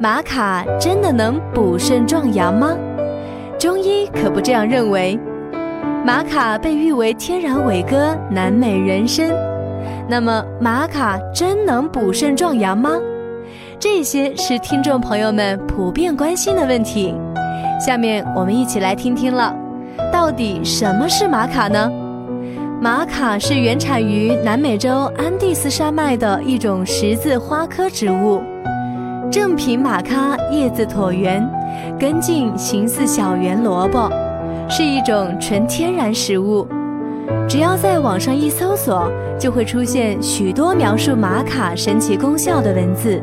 玛卡真的能补肾壮阳吗？中医可不这样认为。玛卡被誉为天然伟哥、南美人参，那么玛卡真能补肾壮阳吗？这些是听众朋友们普遍关心的问题。下面我们一起来听听了，到底什么是玛卡呢？玛卡是原产于南美洲安第斯山脉的一种十字花科植物，正品玛咖叶子椭圆，根茎形似小圆萝卜，是一种纯天然食物。只要在网上一搜索，就会出现许多描述玛卡神奇功效的文字，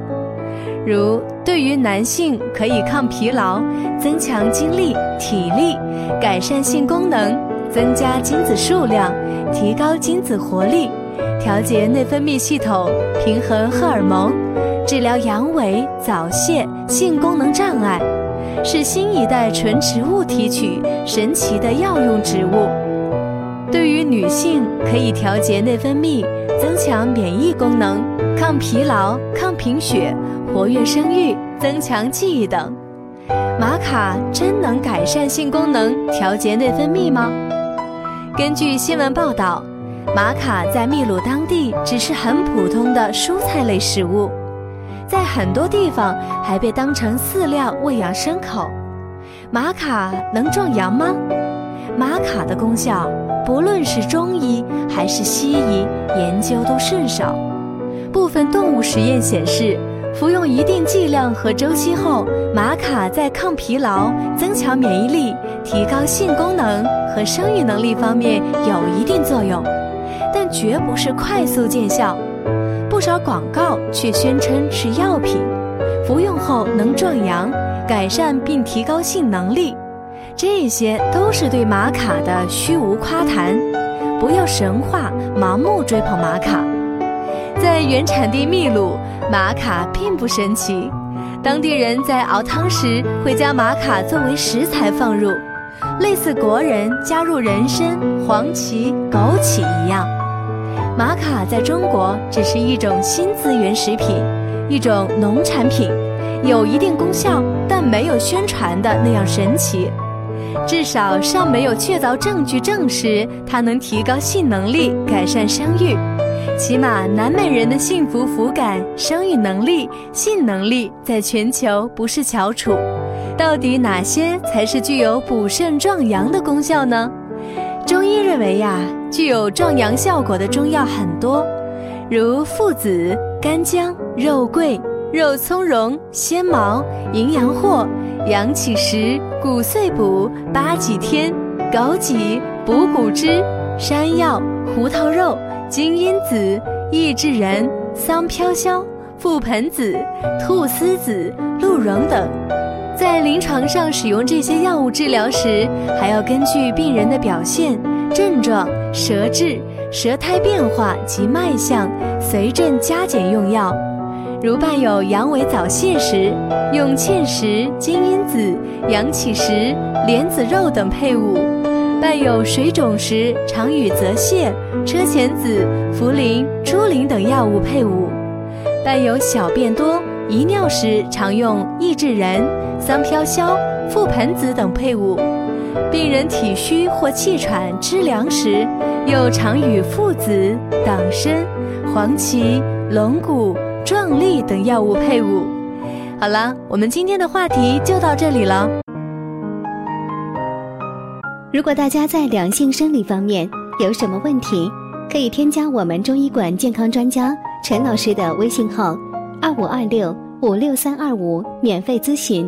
如对于男性可以抗疲劳、增强精力、体力、改善性功能。增加精子数量，提高精子活力，调节内分泌系统，平衡荷尔蒙，治疗阳痿、早泄、性功能障碍，是新一代纯植物提取神奇的药用植物。对于女性，可以调节内分泌，增强免疫功能，抗疲劳、抗贫血，活跃生育，增强记忆等。玛卡真能改善性功能，调节内分泌吗？根据新闻报道，玛卡在秘鲁当地只是很普通的蔬菜类食物，在很多地方还被当成饲料喂养牲口。玛卡能壮阳吗？玛卡的功效，不论是中医还是西医研究都甚少。部分动物实验显示。服用一定剂量和周期后，玛卡在抗疲劳、增强免疫力、提高性功能和生育能力方面有一定用，但绝不是快速见效。不少广告却宣称是药品，服用后能壮阳、改善并提高性能力，这些都是对玛卡的虚无夸谈。不要神话、盲目追捧玛卡。在原产地秘鲁，玛卡并不神奇。当地人在熬汤时会将玛卡作为食材放入，类似国人加入人参、黄芪、枸杞一样。玛卡在中国只是一种新资源食品，一种农产品，有一定功效，但没有宣传的那样神奇。至少尚没有确凿证据证实它能提高性能力、改善生育。起码，南美人的幸福福感、生育能力、性能力在全球不是翘楚。到底哪些才是具有补肾壮阳的功效呢？中医认为呀，具有壮阳效果的中药很多，如附子、干姜、肉桂、肉苁蓉、鲜茅、淫羊藿、阳起石、骨碎补、八戟天、枸杞、补骨脂、山药、胡桃肉。金樱子、益智仁、桑飘香、覆盆子、菟丝子、鹿茸等，在临床上使用这些药物治疗时，还要根据病人的表现、症状、舌质、舌苔变化及脉象，随症加减用药。如伴有阳痿早泄时，用芡实、金樱子、阳起石、莲子肉等配伍。伴有水肿时，常与泽泻、车前子、茯苓、猪苓等药物配伍；伴有小便多、遗尿时，常用益智仁、桑飘消、覆盆子等配伍；病人体虚或气喘、肢凉时，又常与附子、党参、黄芪、龙骨、壮丽等药物配伍。好了，我们今天的话题就到这里了。如果大家在两性生理方面有什么问题，可以添加我们中医馆健康专家陈老师的微信号：二五二六五六三二五，免费咨询。